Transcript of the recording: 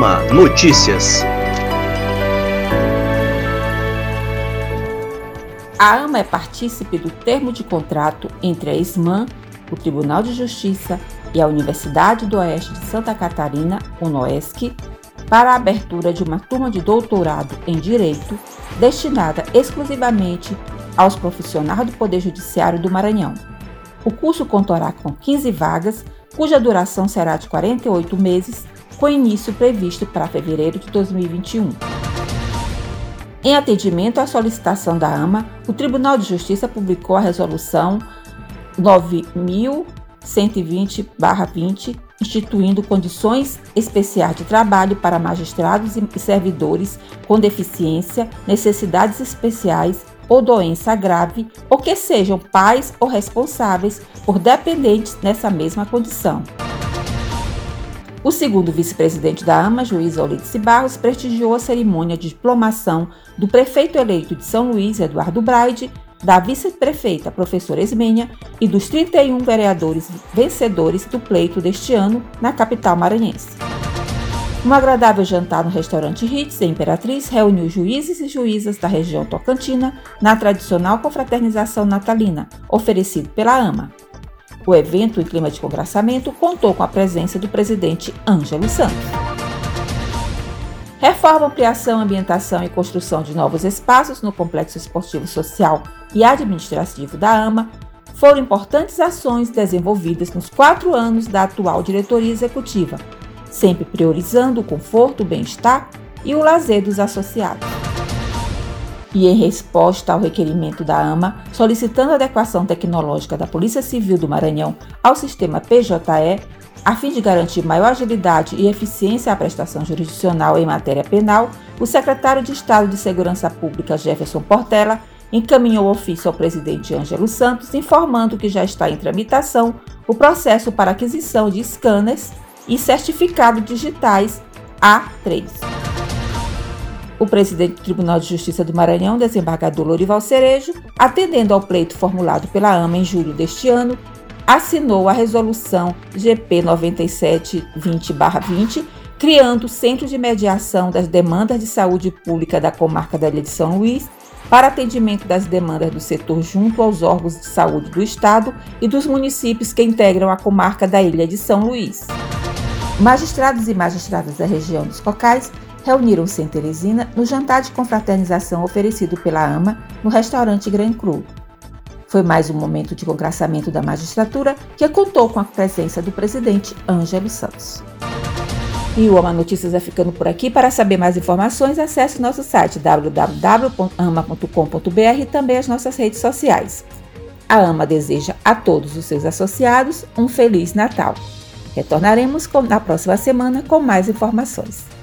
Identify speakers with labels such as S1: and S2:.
S1: AMA Notícias.
S2: A AMA é partícipe do termo de contrato entre a SMAN, o Tribunal de Justiça e a Universidade do Oeste de Santa Catarina, UNOESC, para a abertura de uma turma de doutorado em Direito destinada exclusivamente aos profissionais do Poder Judiciário do Maranhão. O curso contará com 15 vagas, cuja duração será de 48 meses, com início previsto para fevereiro de 2021. Em atendimento à solicitação da AMA, o Tribunal de Justiça publicou a Resolução 9120-20, instituindo condições especiais de trabalho para magistrados e servidores com deficiência, necessidades especiais ou doença grave, ou que sejam pais ou responsáveis por dependentes nessa mesma condição. O segundo vice-presidente da AMA, juiz Olidice Barros, prestigiou a cerimônia de diplomação do prefeito eleito de São Luís, Eduardo Braide, da vice-prefeita professora Esmenha e dos 31 vereadores vencedores do pleito deste ano na capital maranhense. Um agradável jantar no restaurante Ritz, em Imperatriz, reuniu juízes e juízas da região tocantina na tradicional confraternização natalina, oferecido pela AMA. O evento, em clima de congraçamento, contou com a presença do presidente Ângelo Santos. Reforma, ampliação, ambientação e construção de novos espaços no Complexo Esportivo Social e Administrativo da AMA foram importantes ações desenvolvidas nos quatro anos da atual diretoria executiva, sempre priorizando o conforto, o bem-estar e o lazer dos associados e em resposta ao requerimento da AMA, solicitando adequação tecnológica da Polícia Civil do Maranhão ao sistema PJE, a fim de garantir maior agilidade e eficiência à prestação jurisdicional em matéria penal, o secretário de Estado de Segurança Pública, Jefferson Portela, encaminhou ofício ao presidente Ângelo Santos informando que já está em tramitação o processo para aquisição de scanners e certificados digitais A3 o presidente do Tribunal de Justiça do Maranhão, desembargador Lorival Cerejo, atendendo ao pleito formulado pela AMA em julho deste ano, assinou a resolução GP 9720-20, criando o Centro de Mediação das Demandas de Saúde Pública da Comarca da Ilha de São Luís, para atendimento das demandas do setor junto aos órgãos de saúde do Estado e dos municípios que integram a comarca da Ilha de São Luís. Magistrados e magistradas da região dos Cocais reuniram-se em Teresina no jantar de confraternização oferecido pela AMA no restaurante Grand Cru. Foi mais um momento de congraçamento da magistratura que contou com a presença do presidente Ângelo Santos. E o AMA Notícias vai ficando por aqui. Para saber mais informações, acesse nosso site www.ama.com.br e também as nossas redes sociais. A AMA deseja a todos os seus associados um Feliz Natal. Retornaremos na próxima semana com mais informações.